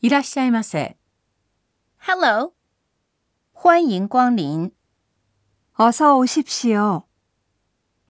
いらっしゃいませ。Hello. 欢迎光临. 어서 오십시오.